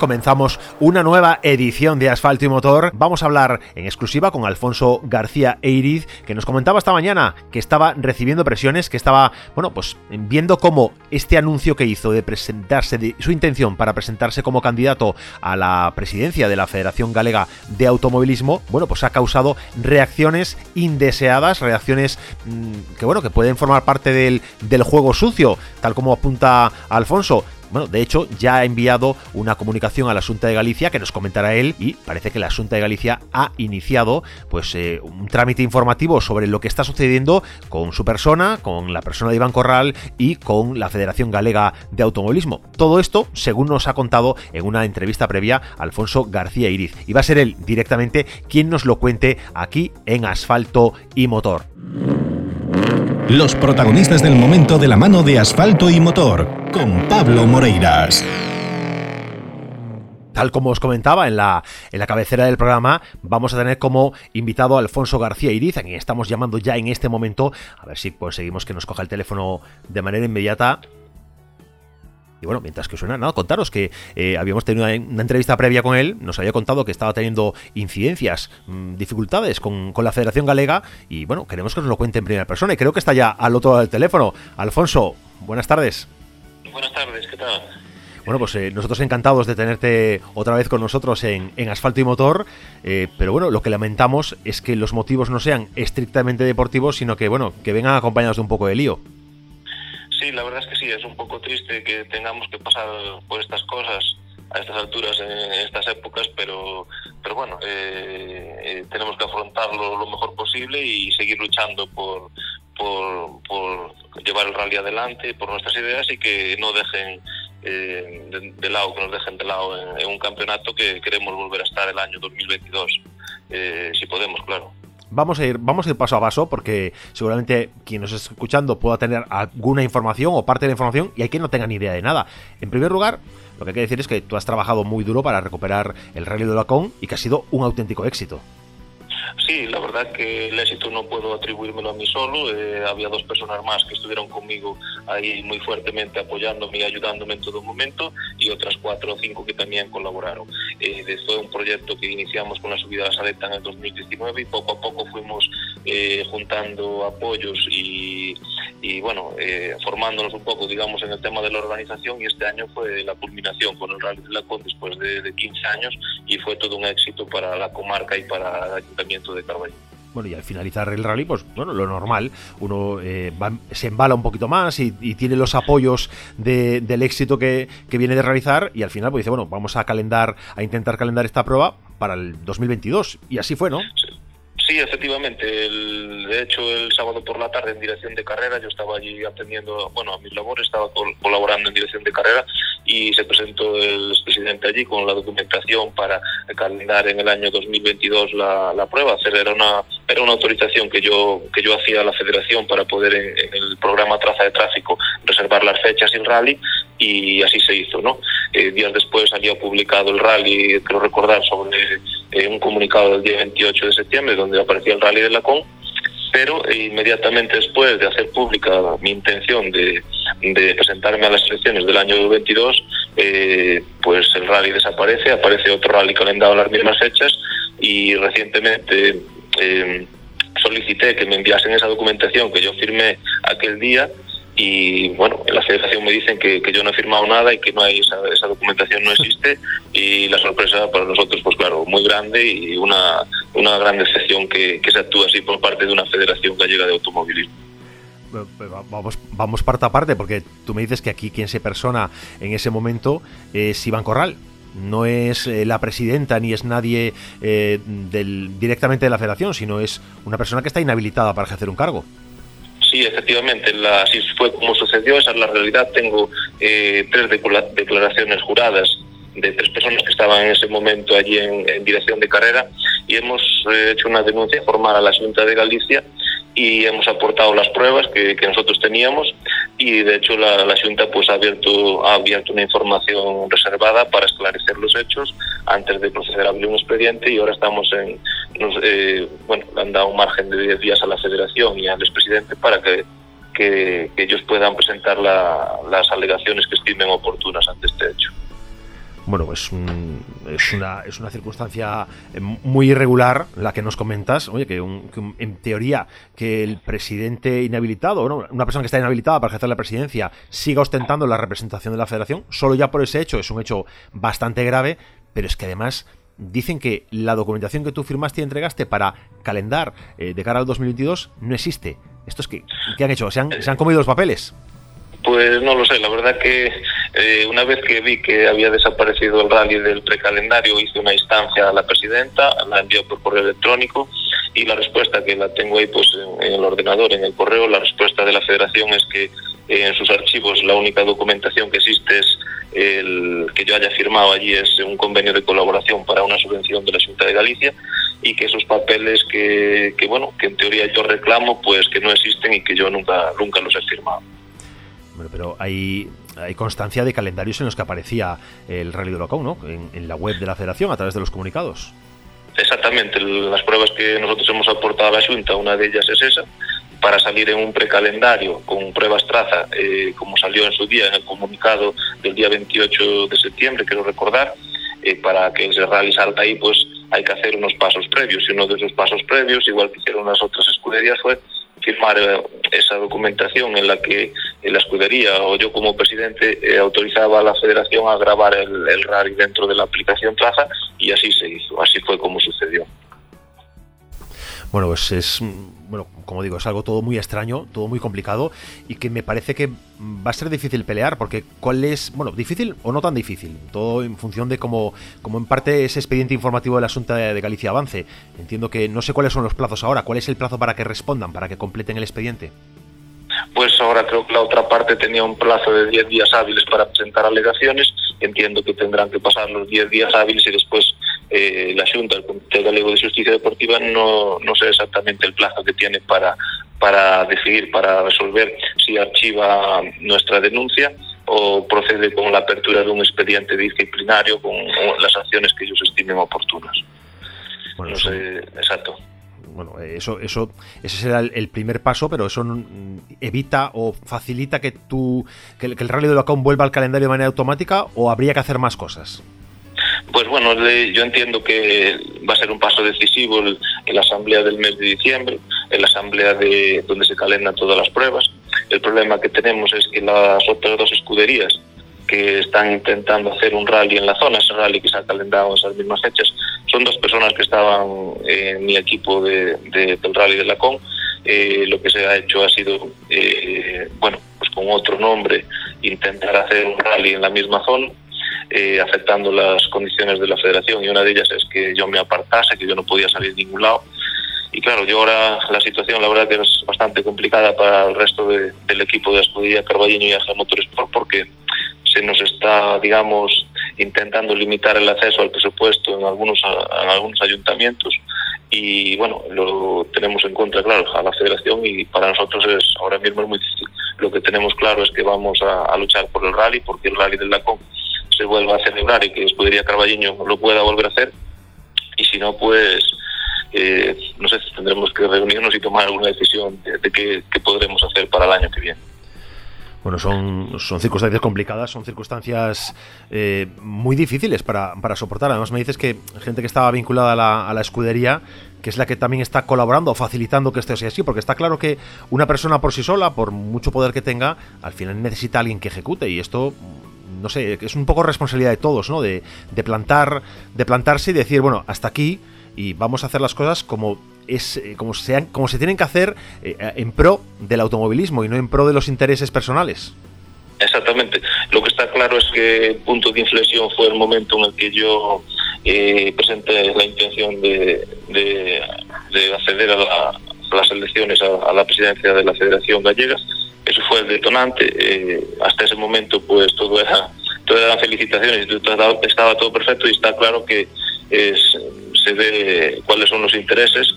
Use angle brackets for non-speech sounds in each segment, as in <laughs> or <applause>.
comenzamos una nueva edición de Asfalto y Motor. Vamos a hablar en exclusiva con Alfonso García Eiriz, que nos comentaba esta mañana que estaba recibiendo presiones, que estaba, bueno, pues viendo cómo este anuncio que hizo de presentarse, su intención para presentarse como candidato a la presidencia de la Federación Galega de Automovilismo, bueno, pues ha causado reacciones indeseadas, reacciones mm, que, bueno, que pueden formar parte del, del juego sucio, tal como apunta Alfonso bueno, de hecho, ya ha enviado una comunicación a la Junta de Galicia que nos comentará él y parece que la Junta de Galicia ha iniciado pues eh, un trámite informativo sobre lo que está sucediendo con su persona, con la persona de Iván Corral y con la Federación Galega de Automovilismo. Todo esto, según nos ha contado en una entrevista previa Alfonso García Iriz. Y va a ser él directamente quien nos lo cuente aquí en Asfalto y Motor. Los protagonistas del momento de la mano de asfalto y motor, con Pablo Moreiras. Tal como os comentaba en la, en la cabecera del programa, vamos a tener como invitado a Alfonso García Iriz, a quien estamos llamando ya en este momento, a ver si conseguimos que nos coja el teléfono de manera inmediata y bueno, mientras que suena, nada, contaros que eh, habíamos tenido una, entrevista previa con él, nos había contado que estaba teniendo incidencias, mm, dificultades con, la Federación Galega y bueno, queremos que nos lo cuente en primera persona y creo que está ya al otro lado del teléfono. Alfonso, buenas tardes. Buenas tardes, ¿qué tal? Bueno, pues eh, nosotros encantados de tenerte otra vez con nosotros en, Asfalto y Motor, eh, pero bueno, lo que lamentamos es que los motivos no sean estrictamente deportivos, sino que bueno, que vengan acompañados de un poco de lío. Sí, la verdad es que sí, es un poco triste que tengamos que pasar por estas cosas a estas alturas, en estas épocas, pero, pero bueno, eh, eh, tenemos que afrontarlo lo mejor posible y seguir luchando por, por, llevar el rally adelante, por nuestras ideas y que no dejen eh, de, lado, que nos dejen de lado en, un campeonato que queremos volver a estar el año 2022, si podemos, claro. Vamos a ir, vamos paso a paso porque seguramente quien nos esté escuchando pueda tener alguna información o parte de la información y hay quien no tenga ni idea de nada. En primer lugar, lo que hay que decir es que tú has trabajado muy duro para recuperar el Rally de Lacón y que ha sido un auténtico éxito. Sí, la verdad que el éxito no puedo atribuírmelo a mí solo. Eh, había dos personas más que estuvieron conmigo ahí muy fuertemente apoyándome y ayudándome en todo momento y otras cuatro o cinco que también colaboraron. Eh, fue un proyecto que iniciamos con la subida a la saleta en el 2019 y poco a poco fuimos eh, juntando apoyos y, y bueno, eh, formándonos un poco, digamos, en el tema de la organización y este año fue la culminación con el Rally de la Con después de, de 15 años y fue todo un éxito para la comarca y para el Ayuntamiento de Carballo bueno, y al finalizar el rally, pues bueno, lo normal, uno eh, se embala un poquito más y, tiene los apoyos del éxito que, que, viene de realizar y al final pues dice, bueno, vamos a calendar, a intentar calendar esta prueba para el 2022 y así fue, ¿no? Sí, efectivamente. de hecho, el sábado por la tarde en dirección de carrera, yo estaba allí atendiendo, bueno, a mis labores, estaba colaborando en dirección de carrera y se presentó el presidente allí con la documentación para calendar en el año 2022 la, la prueba. Era una, era una autorización que yo, que yo hacía a la federación para poder en, el programa Traza de Tráfico reservar las fechas del rally y así se hizo, ¿no? Eh, días después había publicado el rally, creo recordar, sobre eh, un comunicado del día 28 de septiembre donde aparecía el rally de la CON, pero inmediatamente después de hacer pública mi intención de, presentarme a las elecciones del año 22, eh, pues el rally desaparece, aparece otro rally calendado a las mismas fechas y recientemente eh, solicité que me enviasen esa documentación que yo firmé aquel día y bueno, en la federación me dicen que, yo no he firmado nada y que no hay esa, documentación no existe <laughs> y la sorpresa para nosotros pues claro, muy grande y una, una gran decepción que, se actúa así por parte de una federación gallega de automovilismo. Vamos, vamos parte a parte, porque tú me dices que aquí quien se persona en ese momento es Iván Corral, no es eh, la presidenta ni es nadie eh, del, directamente de la federación, sino es una persona que está inhabilitada para ejercer un cargo. Sí, efectivamente, la, así fue como sucedió, esa es la realidad. Tengo eh, tres declaraciones juradas de tres personas que estaban en ese momento allí en, dirección de carrera y hemos eh, hecho una denuncia formal a la Junta de Galicia y hemos aportado las pruebas que, nosotros teníamos y de hecho la, la Junta pues ha abierto, ha abierto una información reservada para esclarecer los hechos antes de proceder a abrir un expediente y ahora estamos en, eh, bueno, le han dado un margen de 10 días a la Federación y al expresidente para que, que, ellos puedan presentar las alegaciones que estimen oportunas ante este hecho bueno, pues es, una, es una circunstancia eh, muy irregular la que nos comentas. Oye, que, en teoría que el presidente inhabilitado, una persona que está inhabilitada para ejercer la presidencia, siga ostentando la representación de la federación, solo ya por ese hecho es un hecho bastante grave, pero es que además dicen que la documentación que tú firmaste y entregaste para calendar eh, de cara al 2022 no existe. ¿Esto es que, ¿qué han hecho? ¿Se han, ¿Se han comido los papeles? Pues no lo sé, la verdad que eh, una vez que vi que había desaparecido el rally del precalendario hice una instancia a la presidenta, la envió por correo electrónico y la respuesta que la tengo ahí pues en, el ordenador, en el correo, la respuesta de la federación es que eh, en sus archivos la única documentación que existe es el que yo haya firmado allí es un convenio de colaboración para una subvención de la Junta de Galicia y que esos papeles que, que bueno que en teoría yo reclamo pues que no existen y que yo nunca nunca los he firmado pero hay, hay constancia de calendarios en los que aparecía el Rally de Locao, ¿no? En, la web de la Federación, a través de los comunicados. Exactamente, las pruebas que nosotros hemos aportado a la Junta, una de ellas es esa, para salir en un precalendario con pruebas traza, eh, como salió en su día en el comunicado del día 28 de septiembre, quiero recordar, eh, para que ese rally salga ahí, pues hay que hacer unos pasos previos. Y uno de esos pasos previos, igual que hicieron las otras escuderías, fue firmar eh, esa documentación en la que la escudería o yo como presidente eh, autorizaba a la federación a grabar el, rally dentro de la aplicación Traza y así se hizo, así fue como sucedió. Bueno, pues es, bueno, como digo, es algo todo muy extraño, todo muy complicado y que me parece que va a ser difícil pelear porque cuál es, bueno, difícil o no tan difícil, todo en función de cómo, cómo en parte ese expediente informativo del asunto de Galicia avance. Entiendo que no sé cuáles son los plazos ahora, cuál es el plazo para que respondan, para que completen el expediente. Pues ahora creo que la otra parte tenía un plazo de 10 días hábiles para presentar alegaciones. Entiendo que tendrán que pasar los 10 días hábiles y después eh, la Junta, el Comité Galego de Justicia Deportiva, no, no sé exactamente el plazo que tiene para, para decidir, para resolver si archiva nuestra denuncia o procede con la apertura de un expediente disciplinario con las acciones que ellos estimen oportunas. Bueno, no sé, exacto bueno, eso, eso, ese será el, primer paso, pero eso evita o facilita que tú, que, el Rally de Locón vuelva al calendario de manera automática o habría que hacer más cosas. Pues bueno, yo entiendo que va a ser un paso decisivo en la asamblea del mes de diciembre, en la asamblea de donde se calendan todas las pruebas. El problema que tenemos es que las otras dos escuderías que están intentando hacer un rally en la zona, ese rally que se ha calendado en esas mismas fechas, son dos personas que estaban en mi equipo de, del rally de la CON. Eh, lo que se ha hecho ha sido, eh, bueno, pues con otro nombre, intentar hacer un rally en la misma zona eh, afectando las condiciones de la federación y una de ellas es que yo me apartase, que yo no podía salir de ningún lado. Y claro, yo ahora la situación la verdad que es bastante complicada para el resto del equipo de Escudilla Carballeño y Aja Motorsport porque se nos está, digamos, intentando limitar el acceso al presupuesto en algunos, en algunos ayuntamientos y bueno, lo tenemos en contra, claro, a la federación y para nosotros es ahora mismo es muy difícil. Lo que tenemos claro es que vamos a, luchar por el rally porque el rally del LACOM se vuelva a celebrar y que Escudería Carballeño lo pueda volver a hacer. Y si no, pues eh, no sé, tendremos que reunirnos y tomar alguna decisión de, qué, podremos hacer para el año que viene. Bueno, son, son circunstancias complicadas, son circunstancias eh, muy difíciles para, para, soportar. Además, me dices que gente que estaba vinculada a la, a la, escudería, que es la que también está colaborando o facilitando que esto sea así, porque está claro que una persona por sí sola, por mucho poder que tenga, al final necesita a alguien que ejecute y esto no sé, es un poco responsabilidad de todos, ¿no? De, plantar, de plantarse y decir, bueno, hasta aquí y vamos a hacer las cosas como es eh, como sean como se tienen que hacer eh, en pro del automovilismo y no en pro de los intereses personales. Exactamente. Lo que está claro es que el punto de inflexión fue el momento en el que yo eh, presenté la intención de, de, acceder a, las elecciones a, la presidencia de la Federación Gallega eso fue el detonante. Eh, hasta ese momento, pues todo era, todo eran felicitaciones, estaba todo perfecto y está claro que es, se ve cuáles son los intereses.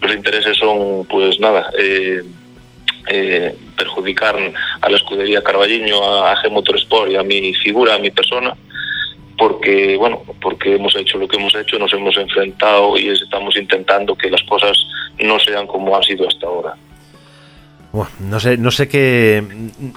Los intereses son, pues nada, eh, eh, perjudicar a la escudería Carballiño, a, a G Motorsport y a mi figura, a mi persona, porque bueno, porque hemos hecho lo que hemos hecho, nos hemos enfrentado y estamos intentando que las cosas no sean como han sido hasta ahora no sé, no sé qué,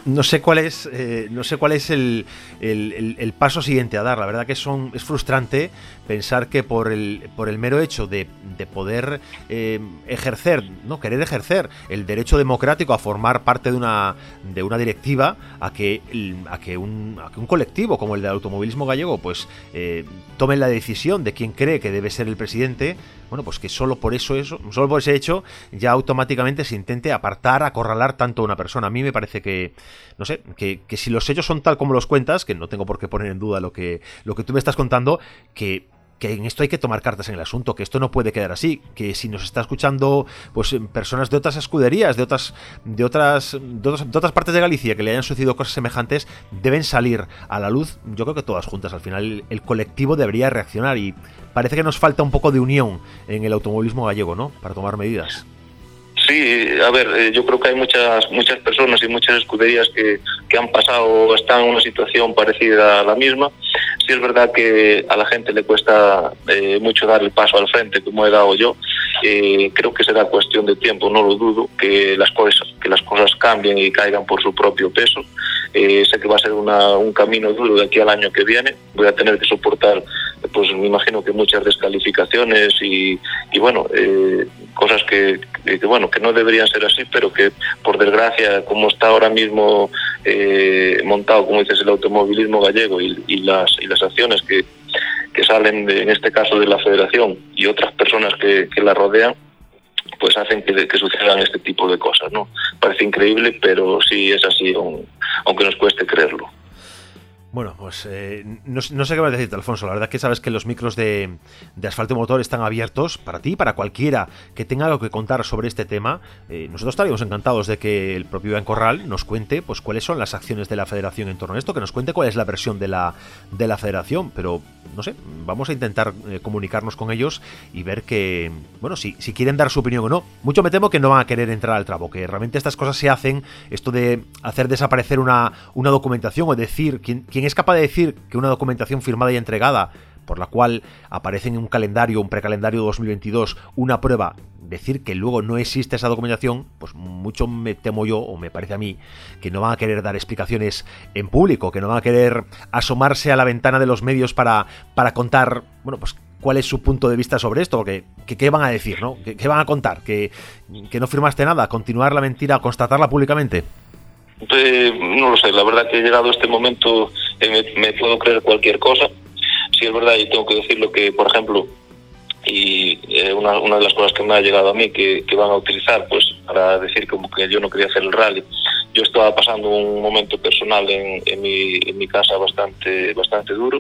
no sé cuál es, eh, no sé cuál es el, el, paso siguiente a dar. La verdad que son, es frustrante pensar que por el, por el mero hecho de, de poder eh, ejercer, no querer ejercer el derecho democrático a formar parte de una, de una directiva, a que, a que, un, a que un colectivo como el del automovilismo gallego, pues eh, tome la decisión de quién cree que debe ser el presidente bueno, pues que solo por eso, eso, solo por ese hecho, ya automáticamente se intente apartar, acorralar tanto a una persona. A mí me parece que, no sé, que, que si los hechos son tal como los cuentas, que no tengo por qué poner en duda lo que, lo que tú me estás contando, que que en esto hay que tomar cartas en el asunto, que esto no puede quedar así, que si nos está escuchando pues personas de otras escuderías, de otras de otras de otras, partes de Galicia que le hayan sucedido cosas semejantes, deben salir a la luz, yo creo que todas juntas, al final el, colectivo debería reaccionar y parece que nos falta un poco de unión en el automovilismo gallego, ¿no? Para tomar medidas. Sí, a ver, eh, yo creo que hay muchas muchas personas y muchas escuderías que, que han pasado o están en una situación parecida a la misma sí es verdad que a la gente le cuesta eh, mucho dar el paso al frente, como he dado yo. Eh, creo que será cuestión de tiempo, no lo dudo, que las cosas, que las cosas cambien y caigan por su propio peso. Eh, sé que va a ser un camino duro de aquí al año que viene. Voy a tener que soportar, pues me imagino que muchas descalificaciones y, bueno, cosas que, que, bueno, que no deberían ser así, pero que por desgracia, como está ahora mismo montado, como dices, el automovilismo gallego y, y las las acciones que, que salen, de, en este caso, de la federación y otras personas que, que la rodean, pues hacen que, que, sucedan este tipo de cosas, ¿no? Parece increíble, pero sí es así, aunque nos cueste creerlo. Bueno, pues eh, no, sé qué vas a decirte, Alfonso. La verdad que sabes que los micros de, asfalto motor están abiertos para ti, para cualquiera que tenga algo que contar sobre este tema. Eh, nosotros estaríamos encantados de que el propio Iván Corral nos cuente pues cuáles son las acciones de la federación en torno a esto, que nos cuente cuál es la versión de la, de la federación. Pero, no sé, vamos a intentar eh, comunicarnos con ellos y ver que, bueno, si, si quieren dar su opinión o no. Mucho me temo que no van a querer entrar al trabo, que realmente estas cosas se hacen, esto de hacer desaparecer una, una documentación o decir quién es capaz de decir que una documentación firmada y entregada, por la cual aparece en un calendario, un precalendario 2022, una prueba, decir que luego no existe esa documentación, pues mucho me temo yo, o me parece a mí, que no van a querer dar explicaciones en público, que no van a querer asomarse a la ventana de los medios para, para contar, bueno, pues cuál es su punto de vista sobre esto, porque ¿qué, van a decir, no? ¿Qué, van a contar? ¿Que, ¿Que no firmaste nada? ¿Continuar la mentira? ¿Constatarla públicamente? Eh, no lo sé, la verdad que he llegado a este momento eh, me, puedo creer cualquier cosa. Si es verdad y tengo que decirlo que, por ejemplo, y eh, una, una, de las cosas que me ha llegado a mí que, van a utilizar pues para decir como que yo no quería hacer el rally yo estaba pasando un momento personal en, mi, en mi casa bastante bastante duro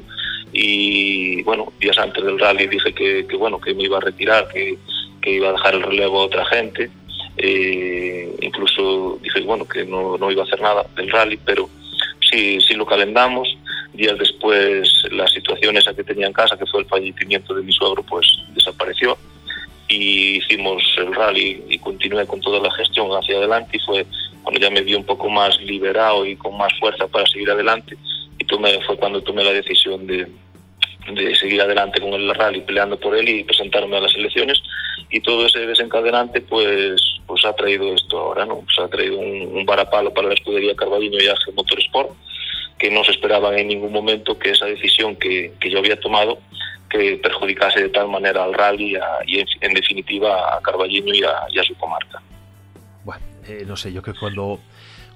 y bueno días antes del rally dije que, bueno que me iba a retirar que iba a dejar el relevo a otra gente eh, incluso dije bueno que no, no iba a hacer nada del rally pero sí, sí lo calendamos. Días después la situación esa que tenía en casa, que fue el fallecimiento de mi suegro, pues desapareció. Y hicimos el rally y continué con toda la gestión hacia adelante y fue cuando ya me vi un poco más liberado y con más fuerza para seguir adelante. Y tomé, fue cuando tomé la decisión de, de seguir adelante con el rally, peleando por él y presentarme a las elecciones. Y todo ese desencadenante, pues pues ha traído esto ahora, ¿no? Pues ha traído un, un varapalo para la escudería Carballiño y Motor Motorsport, que no se esperaban en ningún momento que esa decisión que, que yo había tomado que perjudicase de tal manera al rally y, en, definitiva a Carballiño y a, y a su comarca. Bueno, eh, no sé, yo creo que cuando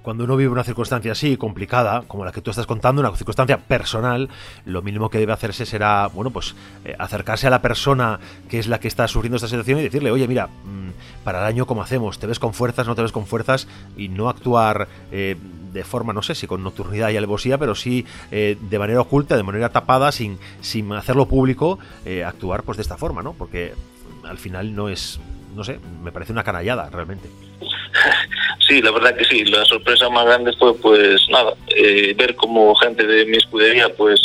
cuando uno vive una circunstancia así complicada, como la que tú estás contando, una circunstancia personal, lo mínimo que debe hacerse será, bueno, pues eh, acercarse a la persona que es la que está sufriendo esta situación y decirle, oye, mira, mm, para el año, ¿cómo hacemos? ¿Te ves con fuerzas, no te ves con fuerzas? Y no actuar eh, de forma, no sé si con nocturnidad y alevosía, pero sí eh, de manera oculta, de manera tapada, sin, sin hacerlo público, actuar pues de esta forma, ¿no? Porque al final no es, no sé, me parece una canallada realmente. <laughs> Sí, la verdad que sí. La sorpresa más grande fue, pues nada, eh, ver como gente de mi escudería, pues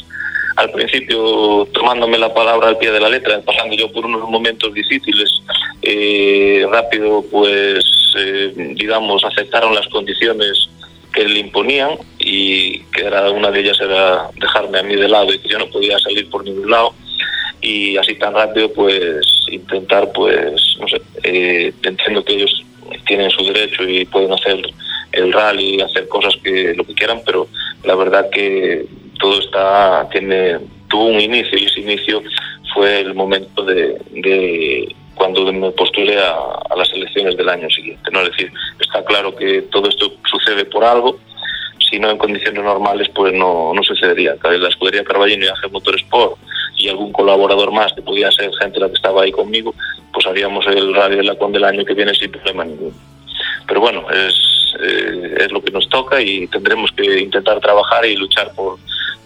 al principio tomándome la palabra al pie de la letra, pasando yo por unos momentos difíciles, eh, rápido, pues eh, digamos, aceptaron las condiciones que le imponían y que era una de ellas era dejarme a mí de lado y que yo no podía salir por ningún lado y así tan rápido pues intentar pues no sé eh, entiendo que ellos tienen su derecho y pueden hacer el rally hacer cosas que lo que quieran pero la verdad que todo está tiene tuvo un inicio y ese inicio fue el momento de, de cuando me postulé a, las elecciones del año siguiente no es decir está claro que todo esto sucede por algo si no en condiciones normales pues no, no sucedería. La escudería Carballino y AG Motorsport y algún colaborador más que podía ser gente la que estaba ahí conmigo haríamos el radio de la con del año que viene sin problema ninguno. Pero bueno es, eh, es lo que nos toca y tendremos que intentar trabajar y luchar por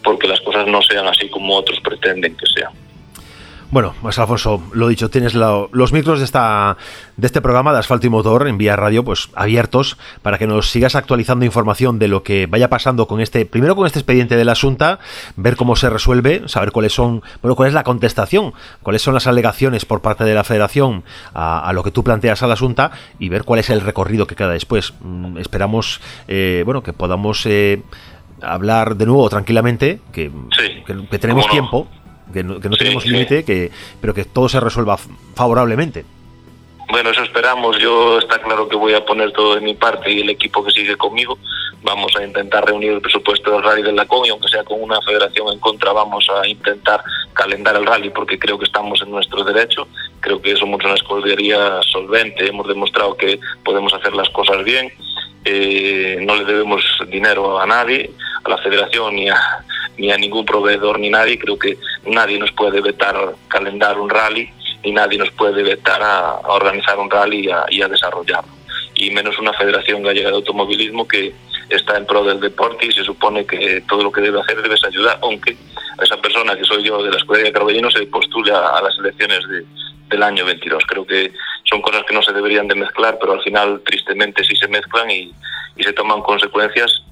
porque las cosas no sean así como otros pretenden que sean bueno, pues Alfonso, lo dicho, tienes lo, los micros de esta de este programa de Asfalto y Motor en Vía Radio, pues abiertos para que nos sigas actualizando información de lo que vaya pasando con este, primero con este expediente de la Asunta, ver cómo se resuelve, saber cuáles son, bueno, cuál es la contestación, cuáles son las alegaciones por parte de la Federación a, a lo que tú planteas a la Asunta y ver cuál es el recorrido que queda después. Mm, esperamos, eh, bueno, que podamos eh, hablar de nuevo tranquilamente, que, sí, que, que tenemos tiempo que no, que no Sí, tenemos sí. límite, que pero que todo se resuelva favorablemente. Bueno, eso esperamos. Yo está claro que voy a poner todo de mi parte y el equipo que sigue conmigo. Vamos a intentar reunir el presupuesto del rally del Lacón y aunque sea con una federación en contra, vamos a intentar calendar el rally porque creo que estamos en nuestro derecho. Creo que somos una escudería solvente, hemos demostrado que podemos hacer las cosas bien. Eh, no le debemos dinero a nadie, a la federación ni a, ni a ningún proveedor ni nadie. Creo que nadie nos puede vetar calendar un rally ni nadie nos puede vetar a, a organizar un rally y a, y a, desarrollarlo. Y menos una federación gallega de automovilismo que está en pro del deporte y se supone que todo lo que debe hacer debes ayudar, aunque esa persona que soy yo de la Escuela de Carballino se postule a, a las elecciones de, del año 22. Creo que son cosas que no se deberían de mezclar, pero al final tristemente sí se mezclan y, y se toman consecuencias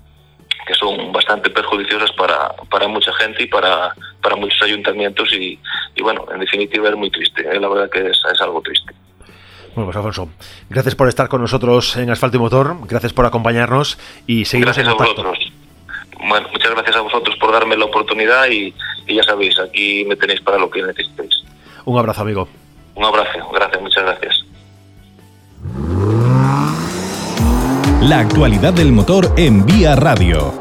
que son bastante perjudiciosas para, para mucha gente y para, para muchos ayuntamientos y, y, bueno, en definitiva es muy triste, ¿eh? la verdad que es, es, algo triste. Bueno, pues Alfonso, gracias por estar con nosotros en Asfalto y Motor, gracias por acompañarnos y seguimos gracias en contacto. A vosotros. Bueno, muchas gracias a vosotros por darme la oportunidad y, y ya sabéis, aquí me tenéis para lo que necesitéis. Un abrazo, amigo. Un abrazo, gracias, muchas gracias. La actualidad del motor en Vía Radio.